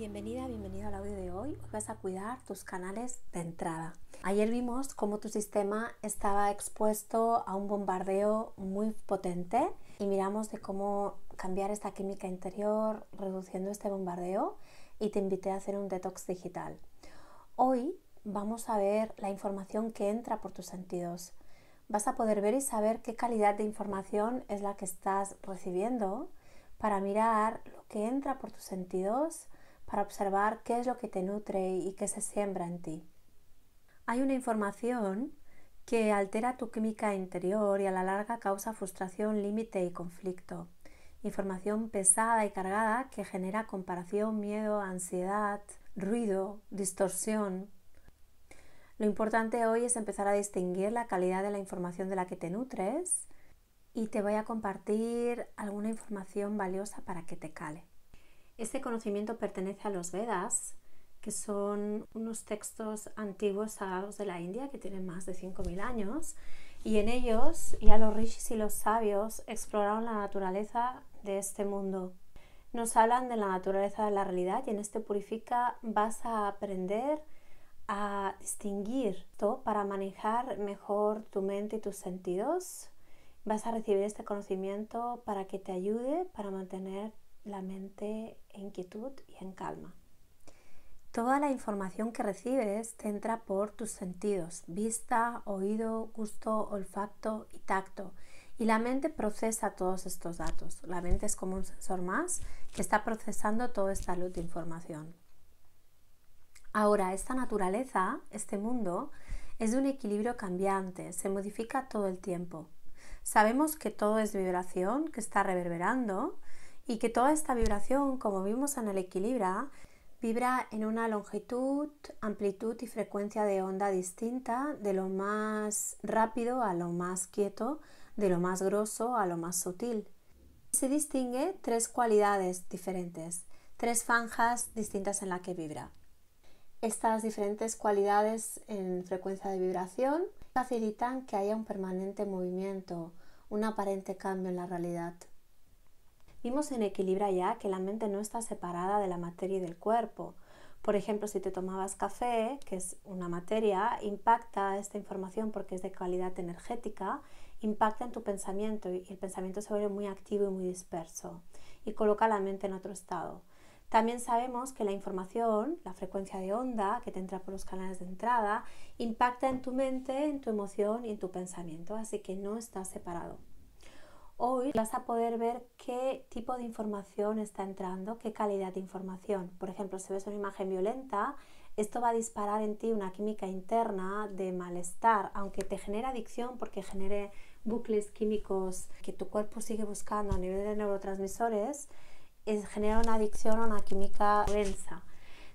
Bienvenida, bienvenido al audio de hoy. Hoy vas a cuidar tus canales de entrada. Ayer vimos cómo tu sistema estaba expuesto a un bombardeo muy potente y miramos de cómo cambiar esta química interior reduciendo este bombardeo y te invité a hacer un detox digital. Hoy vamos a ver la información que entra por tus sentidos. Vas a poder ver y saber qué calidad de información es la que estás recibiendo para mirar lo que entra por tus sentidos para observar qué es lo que te nutre y qué se siembra en ti. Hay una información que altera tu química interior y a la larga causa frustración, límite y conflicto. Información pesada y cargada que genera comparación, miedo, ansiedad, ruido, distorsión. Lo importante hoy es empezar a distinguir la calidad de la información de la que te nutres y te voy a compartir alguna información valiosa para que te cale. Este conocimiento pertenece a los Vedas, que son unos textos antiguos sagrados de la India que tienen más de 5.000 años, y en ellos ya los rishis y los sabios exploraron la naturaleza de este mundo. Nos hablan de la naturaleza de la realidad y en este Purifica vas a aprender a distinguir todo para manejar mejor tu mente y tus sentidos. Vas a recibir este conocimiento para que te ayude para mantener la mente en quietud y en calma. Toda la información que recibes te entra por tus sentidos, vista, oído, gusto, olfacto y tacto. Y la mente procesa todos estos datos. La mente es como un sensor más que está procesando toda esta luz de información. Ahora, esta naturaleza, este mundo, es de un equilibrio cambiante, se modifica todo el tiempo. Sabemos que todo es vibración, que está reverberando, y que toda esta vibración, como vimos en el equilibra, vibra en una longitud, amplitud y frecuencia de onda distinta de lo más rápido a lo más quieto, de lo más grosso a lo más sutil. Se distingue tres cualidades diferentes, tres franjas distintas en la que vibra. Estas diferentes cualidades en frecuencia de vibración facilitan que haya un permanente movimiento, un aparente cambio en la realidad. Vimos en Equilibra ya que la mente no está separada de la materia y del cuerpo. Por ejemplo, si te tomabas café, que es una materia, impacta esta información porque es de calidad energética, impacta en tu pensamiento y el pensamiento se vuelve muy activo y muy disperso y coloca la mente en otro estado. También sabemos que la información, la frecuencia de onda que te entra por los canales de entrada, impacta en tu mente, en tu emoción y en tu pensamiento, así que no estás separado. Hoy vas a poder ver qué tipo de información está entrando, qué calidad de información. Por ejemplo, si ves una imagen violenta, esto va a disparar en ti una química interna de malestar, aunque te genere adicción porque genere bucles químicos que tu cuerpo sigue buscando a nivel de neurotransmisores, es, genera una adicción a una química densa.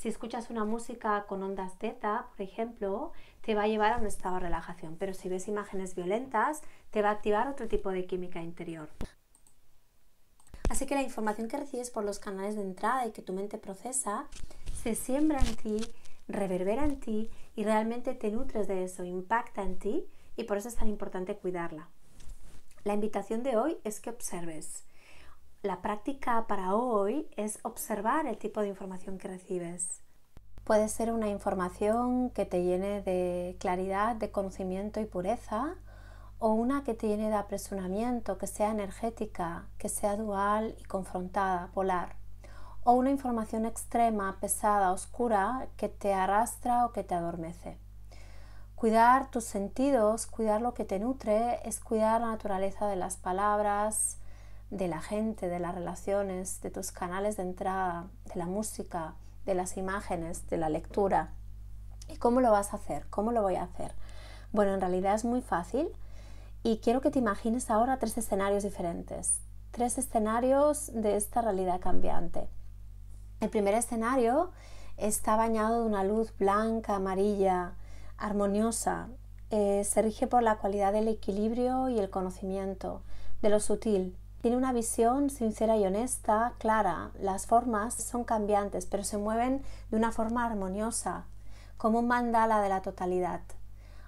Si escuchas una música con ondas teta, por ejemplo, te va a llevar a un estado de relajación, pero si ves imágenes violentas, te va a activar otro tipo de química interior. Así que la información que recibes por los canales de entrada y que tu mente procesa, se siembra en ti, reverbera en ti y realmente te nutres de eso, impacta en ti y por eso es tan importante cuidarla. La invitación de hoy es que observes la práctica para hoy es observar el tipo de información que recibes. Puede ser una información que te llene de claridad, de conocimiento y pureza, o una que te llene de apresuramiento, que sea energética, que sea dual y confrontada, polar, o una información extrema, pesada, oscura, que te arrastra o que te adormece. Cuidar tus sentidos, cuidar lo que te nutre, es cuidar la naturaleza de las palabras, de la gente, de las relaciones, de tus canales de entrada, de la música, de las imágenes, de la lectura. ¿Y cómo lo vas a hacer? ¿Cómo lo voy a hacer? Bueno, en realidad es muy fácil y quiero que te imagines ahora tres escenarios diferentes, tres escenarios de esta realidad cambiante. El primer escenario está bañado de una luz blanca, amarilla, armoniosa. Eh, se rige por la cualidad del equilibrio y el conocimiento, de lo sutil, tiene una visión sincera y honesta, clara. Las formas son cambiantes, pero se mueven de una forma armoniosa, como un mandala de la totalidad.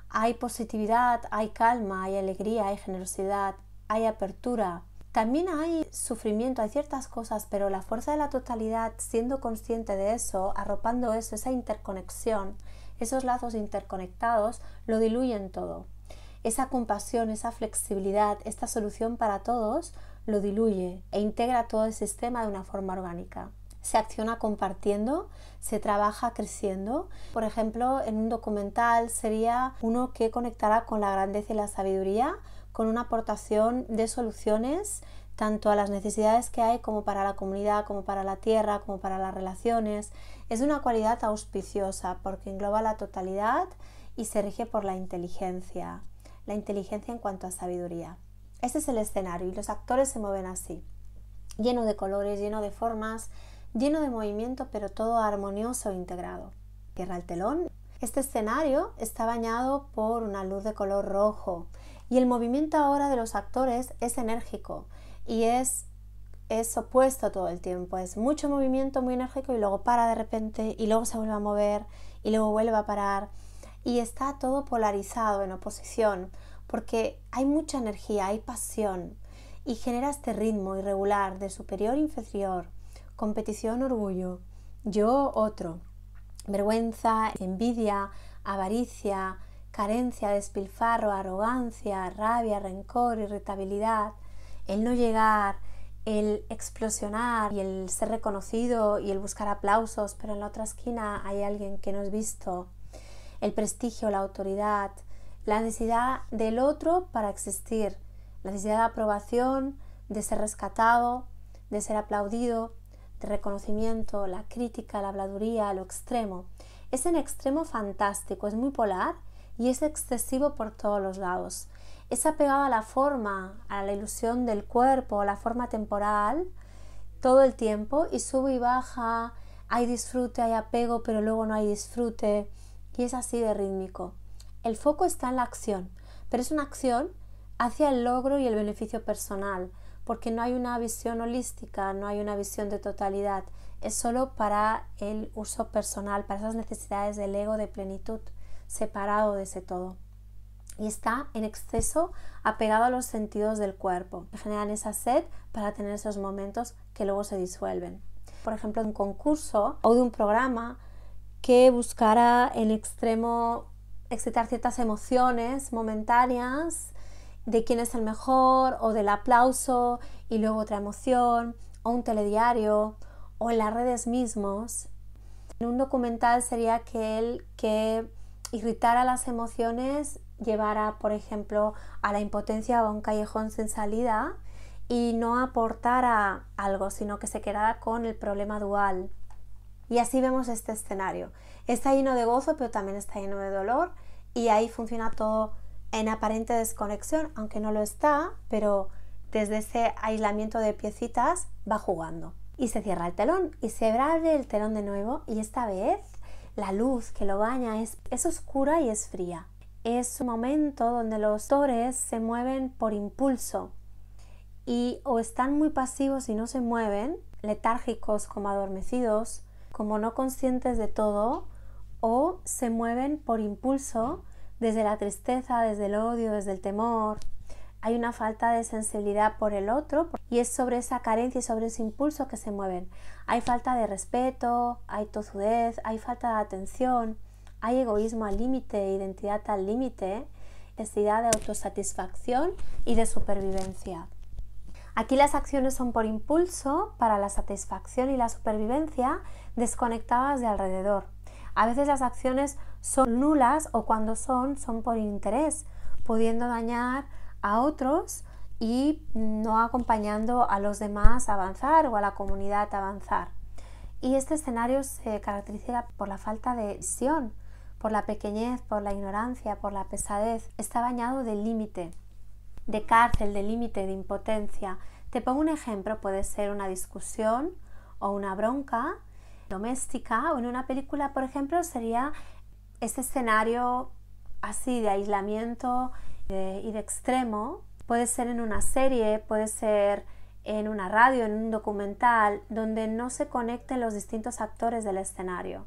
Hay positividad, hay calma, hay alegría, hay generosidad, hay apertura, También hay sufrimiento, hay ciertas cosas, pero la fuerza de la totalidad, siendo consciente de eso, arropando eso, esa interconexión, esos lazos interconectados, lo diluyen todo. Esa compasión, esa flexibilidad, esta solución para todos, lo diluye e integra todo el sistema de una forma orgánica. Se acciona compartiendo, se trabaja creciendo. Por ejemplo, en un documental sería uno que conectará con la grandeza y la sabiduría, con una aportación de soluciones tanto a las necesidades que hay como para la comunidad, como para la tierra, como para las relaciones. Es una cualidad auspiciosa porque engloba la totalidad y se rige por la inteligencia, la inteligencia en cuanto a sabiduría. Este es el escenario y los actores se mueven así, lleno de colores, lleno de formas, lleno de movimiento, pero todo armonioso e integrado. Tierra el telón. Este escenario está bañado por una luz de color rojo y el movimiento ahora de los actores es enérgico y es, es opuesto todo el tiempo. Es mucho movimiento, muy enérgico y luego para de repente y luego se vuelve a mover y luego vuelve a parar y está todo polarizado en oposición porque hay mucha energía, hay pasión y genera este ritmo irregular de superior inferior, competición, orgullo, yo otro, vergüenza, envidia, avaricia, carencia, despilfarro, arrogancia, rabia, rencor, irritabilidad, el no llegar, el explosionar y el ser reconocido y el buscar aplausos, pero en la otra esquina hay alguien que no es visto, el prestigio, la autoridad, la necesidad del otro para existir, la necesidad de aprobación, de ser rescatado, de ser aplaudido, de reconocimiento, la crítica, la habladuría, lo extremo. Es en extremo fantástico, es muy polar y es excesivo por todos los lados. Es apegado a la forma, a la ilusión del cuerpo, a la forma temporal, todo el tiempo y sube y baja, hay disfrute, hay apego, pero luego no hay disfrute y es así de rítmico. El foco está en la acción, pero es una acción hacia el logro y el beneficio personal, porque no hay una visión holística, no hay una visión de totalidad, es solo para el uso personal, para esas necesidades del ego de plenitud, separado de ese todo. Y está en exceso apegado a los sentidos del cuerpo, que generan esa sed para tener esos momentos que luego se disuelven. Por ejemplo, un concurso o de un programa que buscara en extremo excitar ciertas emociones momentáneas de quién es el mejor o del aplauso y luego otra emoción o un telediario o en las redes mismos. En un documental sería que el que irritara las emociones llevara, por ejemplo, a la impotencia o a un callejón sin salida y no aportara algo, sino que se quedara con el problema dual. Y así vemos este escenario. Está lleno de gozo, pero también está lleno de dolor y ahí funciona todo en aparente desconexión, aunque no lo está, pero desde ese aislamiento de piecitas va jugando. Y se cierra el telón y se abre el telón de nuevo y esta vez la luz que lo baña es, es oscura y es fría. Es un momento donde los actores se mueven por impulso y o están muy pasivos y no se mueven, letárgicos como adormecidos, como no conscientes de todo, o se mueven por impulso desde la tristeza, desde el odio, desde el temor. Hay una falta de sensibilidad por el otro y es sobre esa carencia y sobre ese impulso que se mueven. Hay falta de respeto, hay tozudez, hay falta de atención, hay egoísmo al límite, identidad al límite, necesidad de autosatisfacción y de supervivencia. Aquí las acciones son por impulso para la satisfacción y la supervivencia desconectadas de alrededor. A veces las acciones son nulas o cuando son, son por interés, pudiendo dañar a otros y no acompañando a los demás a avanzar o a la comunidad a avanzar. Y este escenario se caracteriza por la falta de visión, por la pequeñez, por la ignorancia, por la pesadez. Está bañado de límite, de cárcel, de límite, de impotencia. Te pongo un ejemplo, puede ser una discusión o una bronca doméstica o en una película, por ejemplo, sería este escenario así de aislamiento y de extremo. Puede ser en una serie, puede ser en una radio, en un documental, donde no se conecten los distintos actores del escenario,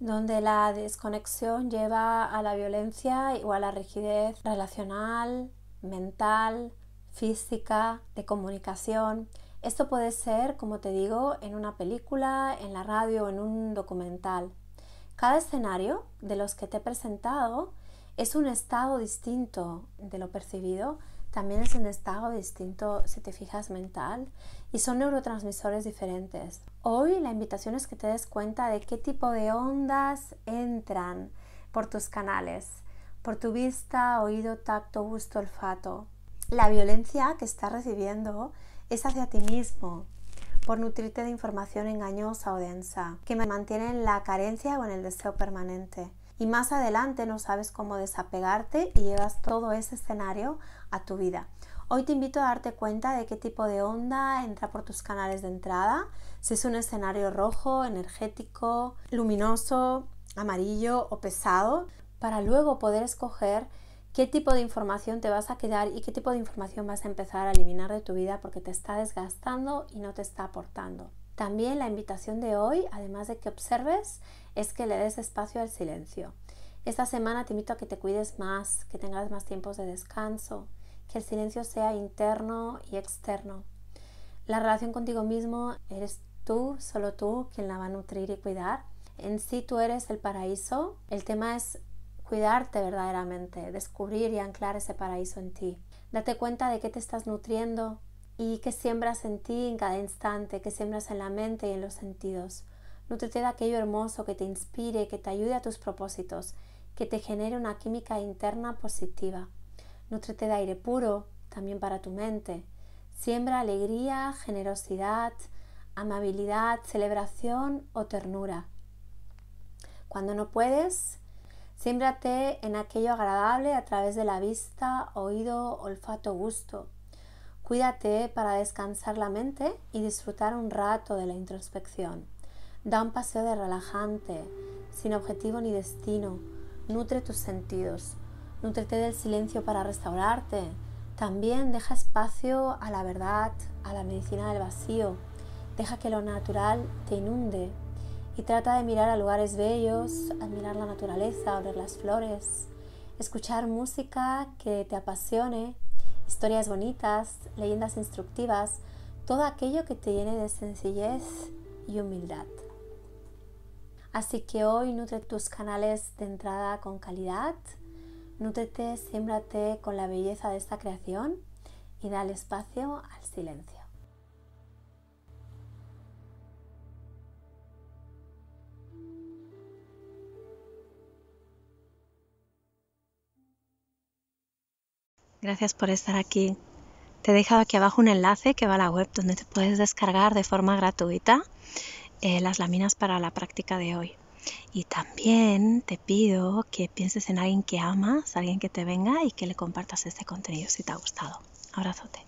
donde la desconexión lleva a la violencia o a la rigidez relacional, mental, física, de comunicación. Esto puede ser, como te digo, en una película, en la radio o en un documental. Cada escenario de los que te he presentado es un estado distinto de lo percibido, también es un estado distinto si te fijas mental y son neurotransmisores diferentes. Hoy la invitación es que te des cuenta de qué tipo de ondas entran por tus canales, por tu vista, oído, tacto, gusto, olfato. La violencia que estás recibiendo es hacia ti mismo, por nutrirte de información engañosa o densa, que mantiene en la carencia o en el deseo permanente. Y más adelante no sabes cómo desapegarte y llevas todo ese escenario a tu vida. Hoy te invito a darte cuenta de qué tipo de onda entra por tus canales de entrada, si es un escenario rojo, energético, luminoso, amarillo o pesado, para luego poder escoger qué tipo de información te vas a quedar y qué tipo de información vas a empezar a eliminar de tu vida porque te está desgastando y no te está aportando. También la invitación de hoy, además de que observes, es que le des espacio al silencio. Esta semana te invito a que te cuides más, que tengas más tiempos de descanso, que el silencio sea interno y externo. La relación contigo mismo eres tú, solo tú, quien la va a nutrir y cuidar. En sí tú eres el paraíso. El tema es cuidarte verdaderamente, descubrir y anclar ese paraíso en ti. Date cuenta de qué te estás nutriendo y qué siembras en ti en cada instante, qué siembras en la mente y en los sentidos. Nútrete de aquello hermoso que te inspire, que te ayude a tus propósitos, que te genere una química interna positiva. Nútrete de aire puro, también para tu mente. Siembra alegría, generosidad, amabilidad, celebración o ternura. Cuando no puedes, Siémbrate en aquello agradable a través de la vista, oído, olfato, gusto. Cuídate para descansar la mente y disfrutar un rato de la introspección. Da un paseo de relajante, sin objetivo ni destino. Nutre tus sentidos. Nútrete del silencio para restaurarte. También deja espacio a la verdad, a la medicina del vacío. Deja que lo natural te inunde y trata de mirar a lugares bellos, admirar la naturaleza, ver las flores, escuchar música que te apasione, historias bonitas, leyendas instructivas, todo aquello que te llene de sencillez y humildad. Así que hoy nutre tus canales de entrada con calidad, nutrete, siémbrate con la belleza de esta creación y dale espacio al silencio. Gracias por estar aquí. Te he dejado aquí abajo un enlace que va a la web donde te puedes descargar de forma gratuita eh, las láminas para la práctica de hoy. Y también te pido que pienses en alguien que amas, alguien que te venga y que le compartas este contenido si te ha gustado. Abrazote.